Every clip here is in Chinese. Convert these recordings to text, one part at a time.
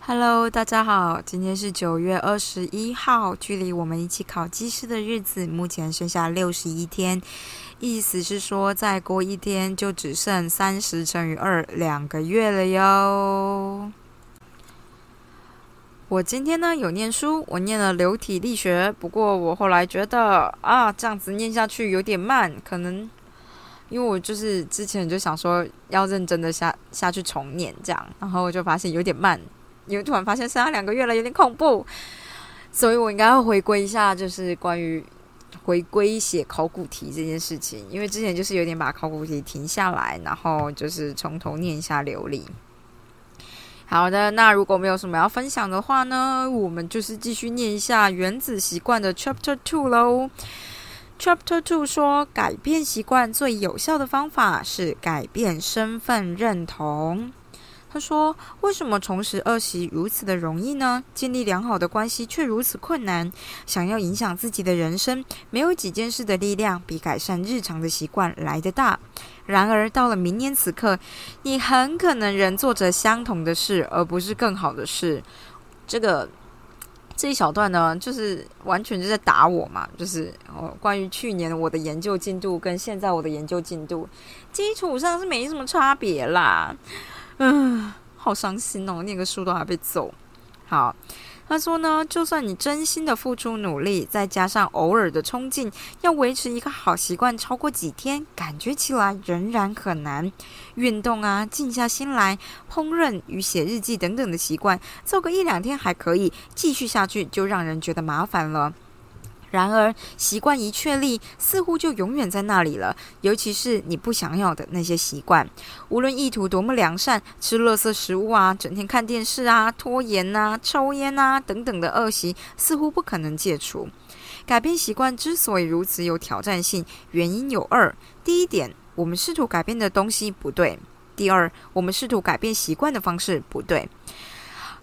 Hello，大家好，今天是九月二十一号，距离我们一起考技师的日子目前剩下六十一天，意思是说再过一天就只剩三十乘以二两个月了哟。我今天呢有念书，我念了流体力学，不过我后来觉得啊，这样子念下去有点慢，可能因为我就是之前就想说要认真的下下去重念这样，然后我就发现有点慢。因为突然发现剩下两个月了，有点恐怖，所以我应该要回归一下，就是关于回归写考古题这件事情。因为之前就是有点把考古题停下来，然后就是从头念一下流利。好的，那如果没有什么要分享的话呢，我们就是继续念一下《原子习惯》的 Chapter Two 喽。Chapter Two 说，改变习惯最有效的方法是改变身份认同。他说：“为什么重拾恶习如此的容易呢？建立良好的关系却如此困难。想要影响自己的人生，没有几件事的力量比改善日常的习惯来得大。然而，到了明年此刻，你很可能仍做着相同的事，而不是更好的事。”这个这一小段呢，就是完全就在打我嘛，就是哦，关于去年我的研究进度跟现在我的研究进度基础上是没什么差别啦。嗯，好伤心哦！念个书都还被揍。好，他说呢，就算你真心的付出努力，再加上偶尔的冲劲，要维持一个好习惯超过几天，感觉起来仍然很难。运动啊，静下心来，烹饪与写日记等等的习惯，做个一两天还可以，继续下去就让人觉得麻烦了。然而，习惯一确立，似乎就永远在那里了。尤其是你不想要的那些习惯，无论意图多么良善，吃垃圾食物啊，整天看电视啊，拖延啊，抽烟啊等等的恶习，似乎不可能戒除。改变习惯之所以如此有挑战性，原因有二：第一点，我们试图改变的东西不对；第二，我们试图改变习惯的方式不对。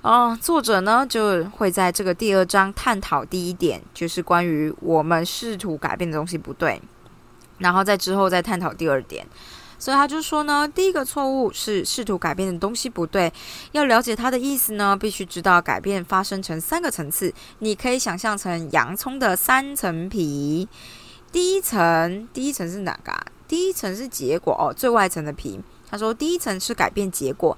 哦，作者呢就会在这个第二章探讨第一点，就是关于我们试图改变的东西不对，然后在之后再探讨第二点。所以他就说呢，第一个错误是试图改变的东西不对。要了解他的意思呢，必须知道改变发生成三个层次。你可以想象成洋葱的三层皮，第一层，第一层是哪个？第一层是结果哦，最外层的皮。他说，第一层是改变结果。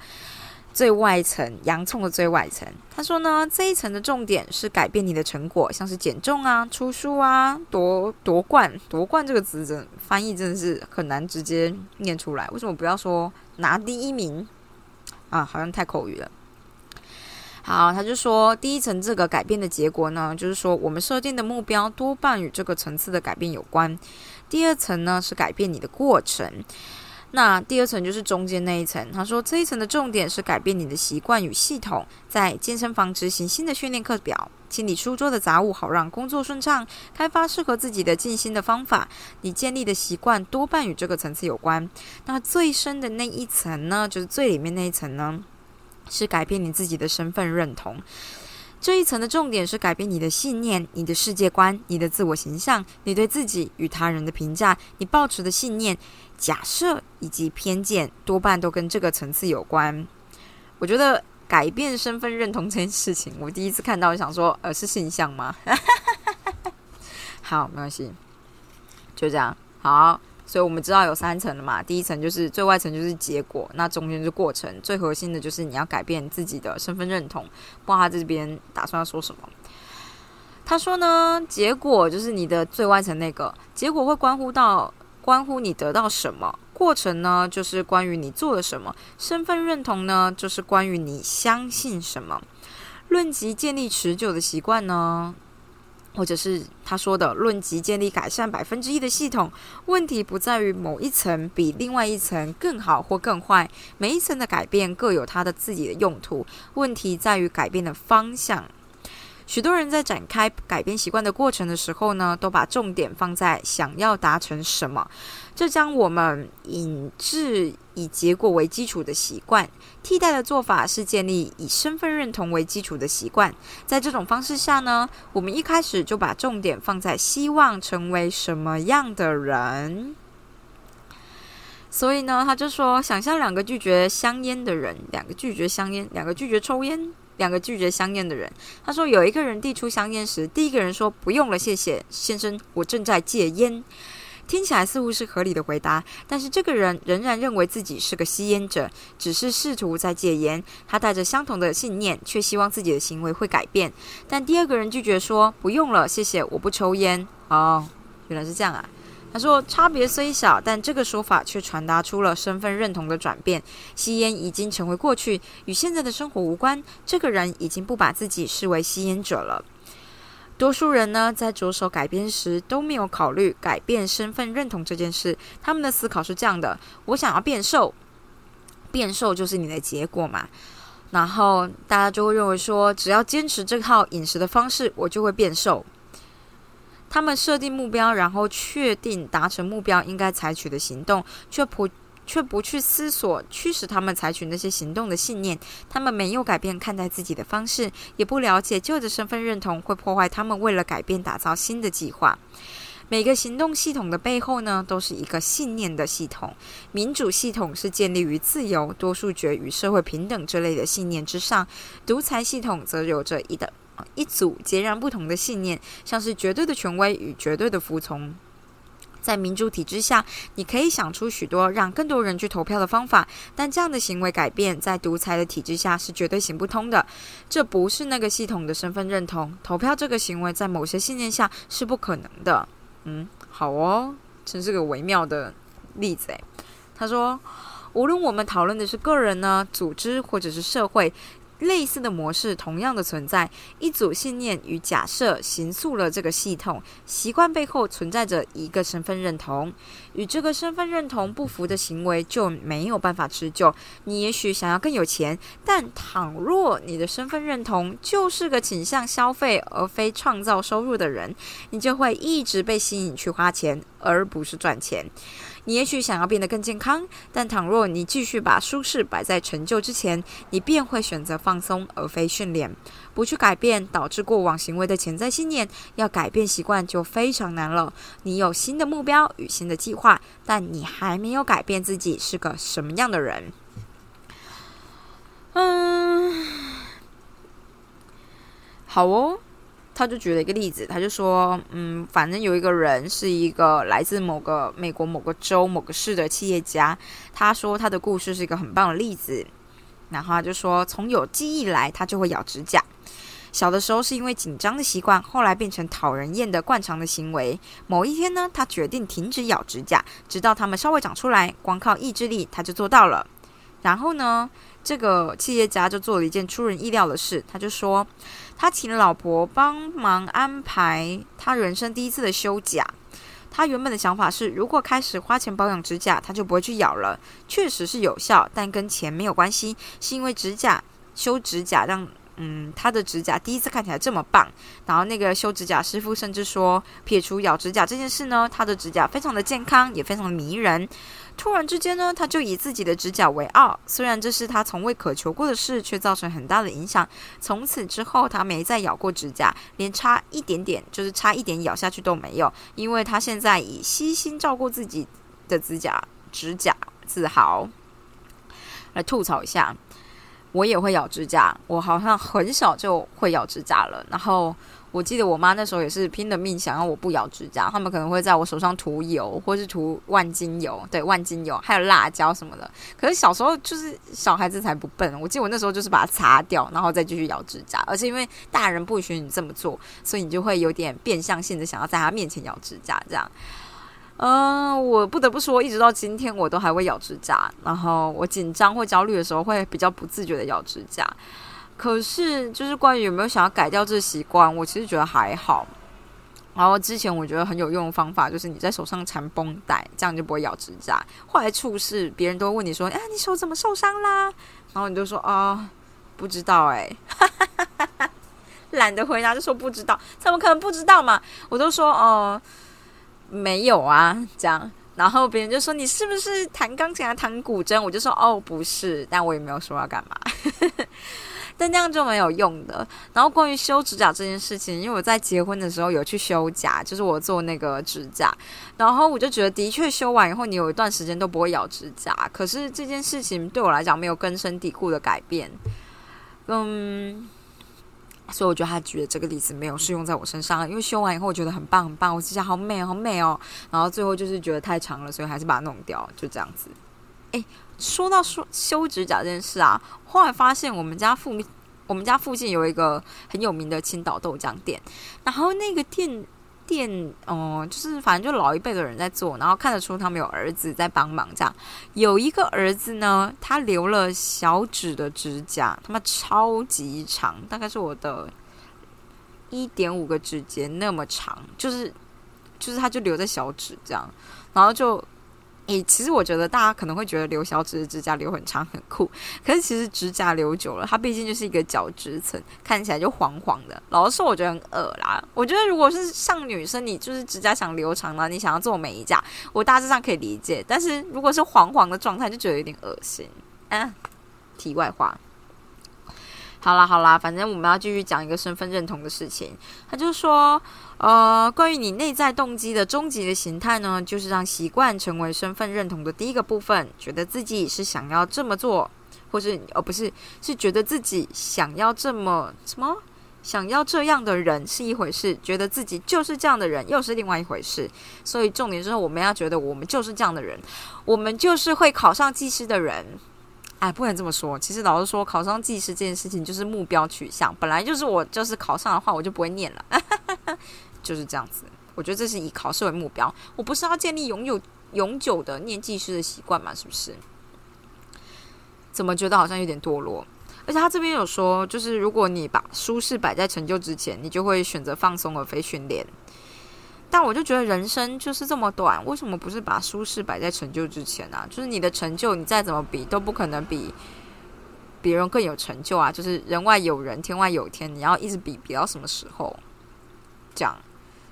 最外层洋葱的最外层，他说呢，这一层的重点是改变你的成果，像是减重啊、出书啊、夺夺冠。夺冠这个词真翻译真的是很难直接念出来。为什么不要说拿第一名啊？好像太口语了。好，他就说第一层这个改变的结果呢，就是说我们设定的目标多半与这个层次的改变有关。第二层呢是改变你的过程。那第二层就是中间那一层。他说这一层的重点是改变你的习惯与系统，在健身房执行新的训练课表，清理书桌的杂物，好让工作顺畅，开发适合自己的静心的方法。你建立的习惯多半与这个层次有关。那最深的那一层呢，就是最里面那一层呢，是改变你自己的身份认同。这一层的重点是改变你的信念、你的世界观、你的自我形象、你对自己与他人的评价、你抱持的信念、假设以及偏见，多半都跟这个层次有关。我觉得改变身份认同这件事情，我第一次看到，想说，呃，是形象吗？好，没关系，就这样，好。所以我们知道有三层了嘛，第一层就是最外层就是结果，那中间是过程，最核心的就是你要改变自己的身份认同。不知道他这边打算要说什么？他说呢，结果就是你的最外层那个结果会关乎到关乎你得到什么，过程呢就是关于你做了什么，身份认同呢就是关于你相信什么。论及建立持久的习惯呢？或者是他说的论及建立改善百分之一的系统，问题不在于某一层比另外一层更好或更坏，每一层的改变各有它的自己的用途，问题在于改变的方向。许多人在展开改变习惯的过程的时候呢，都把重点放在想要达成什么，这将我们引致以结果为基础的习惯。替代的做法是建立以身份认同为基础的习惯。在这种方式下呢，我们一开始就把重点放在希望成为什么样的人。所以呢，他就说，想象两个拒绝香烟的人，两个拒绝香烟，两个拒绝抽烟，两个拒绝香烟的人。他说，有一个人递出香烟时，第一个人说：“不用了，谢谢，先生，我正在戒烟。”听起来似乎是合理的回答，但是这个人仍然认为自己是个吸烟者，只是试图在戒烟。他带着相同的信念，却希望自己的行为会改变。但第二个人拒绝说：“不用了，谢谢，我不抽烟。”哦，原来是这样啊。他说：“差别虽小，但这个说法却传达出了身份认同的转变。吸烟已经成为过去，与现在的生活无关。这个人已经不把自己视为吸烟者了。多数人呢，在着手改变时都没有考虑改变身份认同这件事。他们的思考是这样的：我想要变瘦，变瘦就是你的结果嘛。然后大家就会认为说，只要坚持这套饮食的方式，我就会变瘦。”他们设定目标，然后确定达成目标应该采取的行动，却不却不去思索驱使他们采取那些行动的信念。他们没有改变看待自己的方式，也不了解旧的身份认同会破坏他们为了改变打造新的计划。每个行动系统的背后呢，都是一个信念的系统。民主系统是建立于自由、多数决与社会平等这类的信念之上，独裁系统则有着一的。一组截然不同的信念，像是绝对的权威与绝对的服从。在民主体制下，你可以想出许多让更多人去投票的方法，但这样的行为改变在独裁的体制下是绝对行不通的。这不是那个系统的身份认同。投票这个行为在某些信念下是不可能的。嗯，好哦，真是个微妙的例子诶，他说，无论我们讨论的是个人呢、组织或者是社会。类似的模式同样的存在，一组信念与假设形塑了这个系统。习惯背后存在着一个身份认同，与这个身份认同不符的行为就没有办法持久。你也许想要更有钱，但倘若你的身份认同就是个倾向消费而非创造收入的人，你就会一直被吸引去花钱，而不是赚钱。你也许想要变得更健康，但倘若你继续把舒适摆在成就之前，你便会选择放松而非训练，不去改变导致过往行为的潜在信念。要改变习惯就非常难了。你有新的目标与新的计划，但你还没有改变自己是个什么样的人。嗯，好哦。他就举了一个例子，他就说，嗯，反正有一个人是一个来自某个美国某个州某个市的企业家，他说他的故事是一个很棒的例子。然后他就说，从有记忆来，他就会咬指甲。小的时候是因为紧张的习惯，后来变成讨人厌的惯常的行为。某一天呢，他决定停止咬指甲，直到它们稍微长出来，光靠意志力他就做到了。然后呢，这个企业家就做了一件出人意料的事，他就说。他请老婆帮忙安排他人生第一次的修甲。他原本的想法是，如果开始花钱保养指甲，他就不会去咬了。确实是有效，但跟钱没有关系，是因为指甲修指甲让嗯他的指甲第一次看起来这么棒。然后那个修指甲师傅甚至说，撇除咬指甲这件事呢，他的指甲非常的健康，也非常的迷人。突然之间呢，他就以自己的指甲为傲，虽然这是他从未渴求过的事，却造成很大的影响。从此之后，他没再咬过指甲，连差一点点，就是差一点咬下去都没有，因为他现在以悉心照顾自己的指甲指甲自豪。来吐槽一下，我也会咬指甲，我好像很小就会咬指甲了，然后。我记得我妈那时候也是拼了命想要我不咬指甲，他们可能会在我手上涂油，或是涂万金油，对，万金油，还有辣椒什么的。可是小时候就是小孩子才不笨，我记得我那时候就是把它擦掉，然后再继续咬指甲。而且因为大人不许你这么做，所以你就会有点变相性的想要在他面前咬指甲，这样。嗯，我不得不说，一直到今天我都还会咬指甲，然后我紧张或焦虑的时候会比较不自觉的咬指甲。可是，就是关于有没有想要改掉这习惯，我其实觉得还好。然后之前我觉得很有用的方法，就是你在手上缠绷带，这样就不会咬指甲。后来处事，别人都问你说：“哎，你手怎么受伤啦？”然后你就说：“啊，不知道哎。”懒得回答，就说不知道，怎么可能不知道嘛？我都说哦，没有啊，这样。然后别人就说你是不是弹钢琴啊，弹古筝？我就说哦，不是，但我也没有说要干嘛。但那样就没有用的。然后关于修指甲这件事情，因为我在结婚的时候有去修甲，就是我做那个指甲，然后我就觉得的确修完以后，你有一段时间都不会咬指甲。可是这件事情对我来讲没有根深蒂固的改变，嗯，所以我觉得他举的这个例子没有适用在我身上。因为修完以后我觉得很棒很棒，我指甲好美好美哦。然后最后就是觉得太长了，所以还是把它弄掉，就这样子。诶。说到说修指甲这件事啊，后来发现我们家附我们家附近有一个很有名的青岛豆浆店，然后那个店店哦，就是反正就老一辈的人在做，然后看得出他们有儿子在帮忙。这样有一个儿子呢，他留了小指的指甲，他妈超级长，大概是我的一点五个指节那么长，就是就是他就留在小指这样，然后就。诶，其实我觉得大家可能会觉得留小指的指甲留很长很酷，可是其实指甲留久了，它毕竟就是一个角质层，看起来就黄黄的。老实说，我觉得很恶啦。我觉得如果是像女生，你就是指甲想留长了，你想要做美甲，我大致上可以理解。但是如果是黄黄的状态，就觉得有点恶心。嗯，题外话。好啦好啦，反正我们要继续讲一个身份认同的事情。他就说，呃，关于你内在动机的终极的形态呢，就是让习惯成为身份认同的第一个部分。觉得自己是想要这么做，或是哦不是，是觉得自己想要这么什么，想要这样的人是一回事，觉得自己就是这样的人又是另外一回事。所以重点就是我们要觉得我们就是这样的人，我们就是会考上技师的人。哎，不能这么说。其实老师说，考上技师这件事情就是目标取向，本来就是我就是考上的话，我就不会念了，就是这样子。我觉得这是以考试为目标，我不是要建立永久永久的念技师的习惯嘛？是不是？怎么觉得好像有点堕落？而且他这边有说，就是如果你把舒适摆在成就之前，你就会选择放松而非训练。但我就觉得人生就是这么短，为什么不是把舒适摆在成就之前呢？就是你的成就，你再怎么比都不可能比别人更有成就啊！就是人外有人，天外有天，你要一直比，比到什么时候？这样，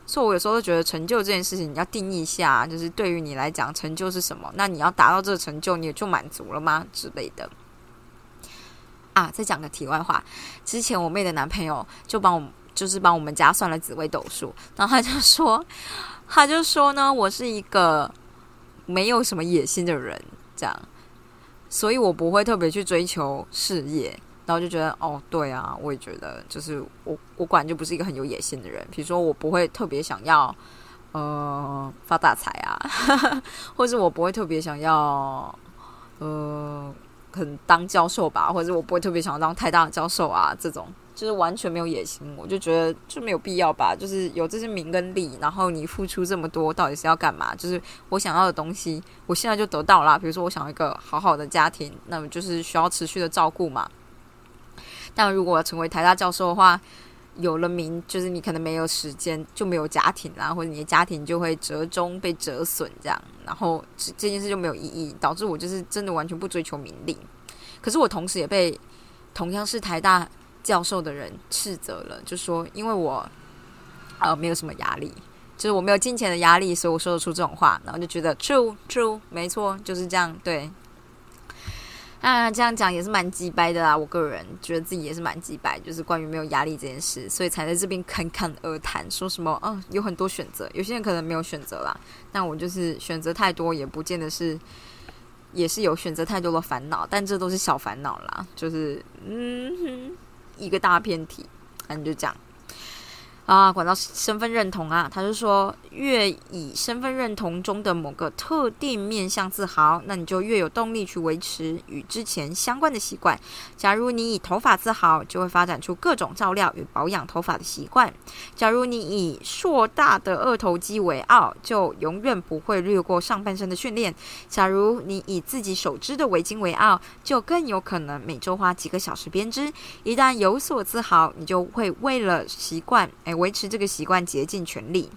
所以我有时候都觉得成就这件事情，你要定义一下，就是对于你来讲，成就是什么？那你要达到这个成就，你也就满足了吗？之类的。啊，再讲个题外话，之前我妹的男朋友就帮我。就是帮我们家算了紫微斗数，然后他就说，他就说呢，我是一个没有什么野心的人，这样，所以我不会特别去追求事业，然后就觉得，哦，对啊，我也觉得，就是我我管就不是一个很有野心的人，比如说我不会特别想要，呃，发大财啊，或者我不会特别想要，呃，可能当教授吧，或者我不会特别想要当太大的教授啊，这种。就是完全没有野心，我就觉得就没有必要吧。就是有这些名跟利，然后你付出这么多，到底是要干嘛？就是我想要的东西，我现在就得到了。比如说，我想要一个好好的家庭，那么就是需要持续的照顾嘛。但如果成为台大教授的话，有了名，就是你可能没有时间，就没有家庭啦，或者你的家庭就会折中被折损，这样，然后这这件事就没有意义，导致我就是真的完全不追求名利。可是我同时也被同样是台大。教授的人斥责了，就说：“因为我呃没有什么压力，就是我没有金钱的压力，所以我说得出这种话。”然后就觉得 “true true”，没错，就是这样。对，啊，这样讲也是蛮鸡掰的啦。我个人觉得自己也是蛮鸡掰，就是关于没有压力这件事，所以才在这边侃侃而谈，说什么嗯有很多选择，有些人可能没有选择啦，那我就是选择太多，也不见得是，也是有选择太多的烦恼，但这都是小烦恼啦，就是嗯哼。一个大偏题，反正就这样。啊，管到身份认同啊，他就说，越以身份认同中的某个特定面向自豪，那你就越有动力去维持与之前相关的习惯。假如你以头发自豪，就会发展出各种照料与保养头发的习惯；假如你以硕大的二头肌为傲，就永远不会略过上半身的训练；假如你以自己手织的围巾为傲，就更有可能每周花几个小时编织。一旦有所自豪，你就会为了习惯。维持这个习惯，竭尽全力。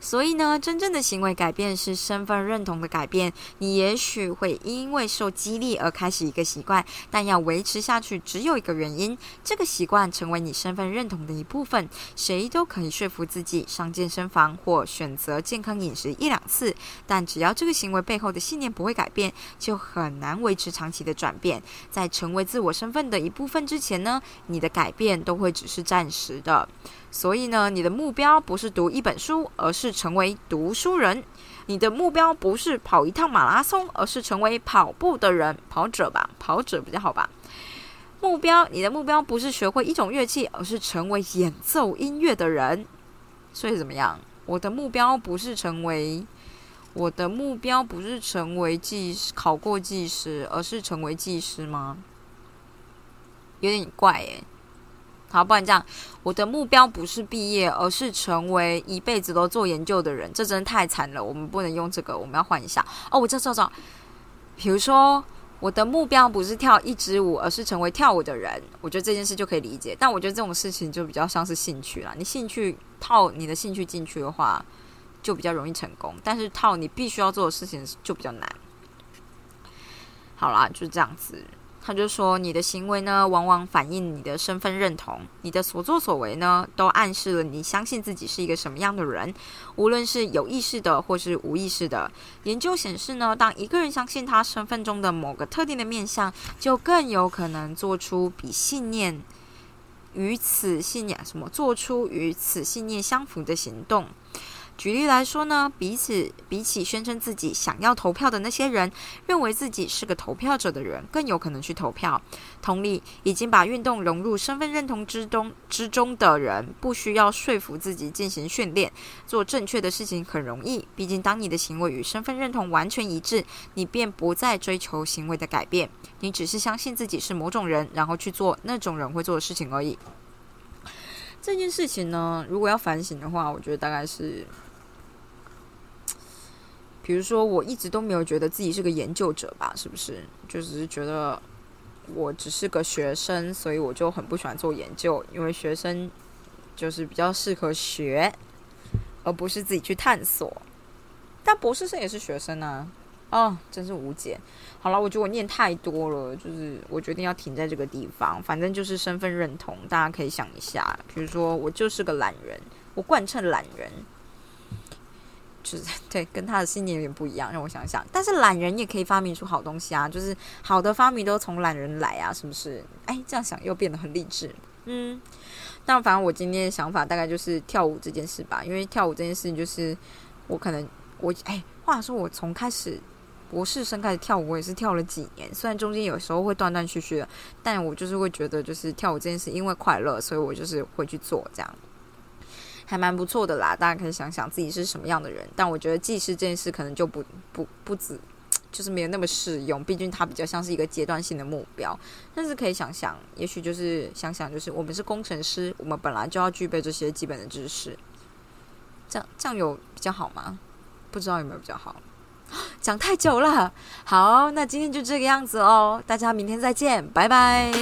所以呢，真正的行为改变是身份认同的改变。你也许会因为受激励而开始一个习惯，但要维持下去，只有一个原因：这个习惯成为你身份认同的一部分。谁都可以说服自己上健身房或选择健康饮食一两次，但只要这个行为背后的信念不会改变，就很难维持长期的转变。在成为自我身份的一部分之前呢，你的改变都会只是暂时的。所以呢，你的目标不是读一本书，而是成为读书人；你的目标不是跑一趟马拉松，而是成为跑步的人，跑者吧，跑者比较好吧。目标，你的目标不是学会一种乐器，而是成为演奏音乐的人。所以怎么样？我的目标不是成为，我的目标不是成为技师，考过技师，而是成为技师吗？有点怪诶。好，不然这样，我的目标不是毕业，而是成为一辈子都做研究的人。这真的太惨了，我们不能用这个，我们要换一下。哦，我这找找，比如说，我的目标不是跳一支舞，而是成为跳舞的人。我觉得这件事就可以理解。但我觉得这种事情就比较像是兴趣啦。你兴趣套你的兴趣进去的话，就比较容易成功。但是套你必须要做的事情就比较难。好啦，就是这样子。他就说：“你的行为呢，往往反映你的身份认同。你的所作所为呢，都暗示了你相信自己是一个什么样的人，无论是有意识的或是无意识的。研究显示呢，当一个人相信他身份中的某个特定的面相，就更有可能做出比信念与此信念什么做出与此信念相符的行动。”举例来说呢，彼此比起宣称自己想要投票的那些人，认为自己是个投票者的人更有可能去投票。同理，已经把运动融入身份认同之中之中的人，不需要说服自己进行训练，做正确的事情很容易。毕竟，当你的行为与身份认同完全一致，你便不再追求行为的改变，你只是相信自己是某种人，然后去做那种人会做的事情而已。这件事情呢，如果要反省的话，我觉得大概是。比如说，我一直都没有觉得自己是个研究者吧？是不是？就只是觉得我只是个学生，所以我就很不喜欢做研究，因为学生就是比较适合学，而不是自己去探索。但博士生也是学生啊！哦，真是无解。好了，我觉得我念太多了，就是我决定要停在这个地方。反正就是身份认同，大家可以想一下。比如说，我就是个懒人，我贯彻懒人。就是 对，跟他的信念有点不一样，让我想想。但是懒人也可以发明出好东西啊，就是好的发明都从懒人来啊，是不是？哎，这样想又变得很励志。嗯，但反正我今天的想法大概就是跳舞这件事吧，因为跳舞这件事情就是我可能我哎，话说我从开始博士生开始跳舞，我也是跳了几年，虽然中间有时候会断断续续的，但我就是会觉得就是跳舞这件事因为快乐，所以我就是会去做这样。还蛮不错的啦，大家可以想想自己是什么样的人。但我觉得技师这件事可能就不不不止，就是没有那么适用。毕竟它比较像是一个阶段性的目标。但是可以想想，也许就是想想，就是我们是工程师，我们本来就要具备这些基本的知识。这样这样有比较好吗？不知道有没有比较好。讲太久了，好，那今天就这个样子哦。大家明天再见，拜拜。